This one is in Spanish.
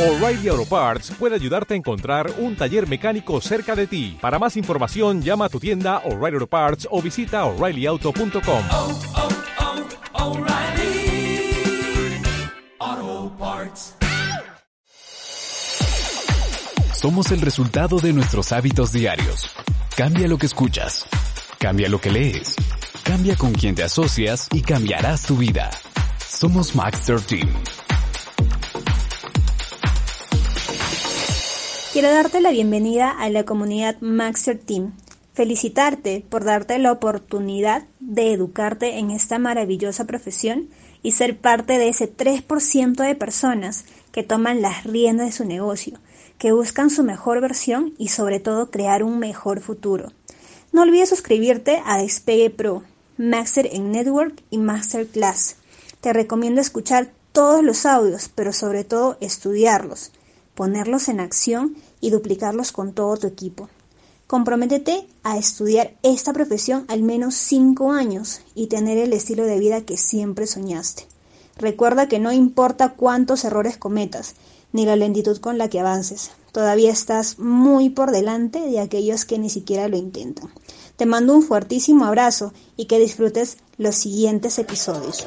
O'Reilly Auto Parts puede ayudarte a encontrar un taller mecánico cerca de ti. Para más información, llama a tu tienda O'Reilly Auto Parts o visita oreillyauto.com. oh, oh, Parts. Somos el resultado de nuestros hábitos diarios. Cambia lo que escuchas. Cambia lo que lees. Cambia con quien te asocias y cambiarás tu vida. Somos Maxter Team. Quiero darte la bienvenida a la comunidad Maxter Team. Felicitarte por darte la oportunidad de educarte en esta maravillosa profesión y ser parte de ese 3% de personas que toman las riendas de su negocio, que buscan su mejor versión y sobre todo crear un mejor futuro. No olvides suscribirte a Despegue Pro, Master en Network y Masterclass. Te recomiendo escuchar todos los audios, pero sobre todo estudiarlos ponerlos en acción y duplicarlos con todo tu equipo. Comprométete a estudiar esta profesión al menos 5 años y tener el estilo de vida que siempre soñaste. Recuerda que no importa cuántos errores cometas, ni la lentitud con la que avances, todavía estás muy por delante de aquellos que ni siquiera lo intentan. Te mando un fuertísimo abrazo y que disfrutes los siguientes episodios.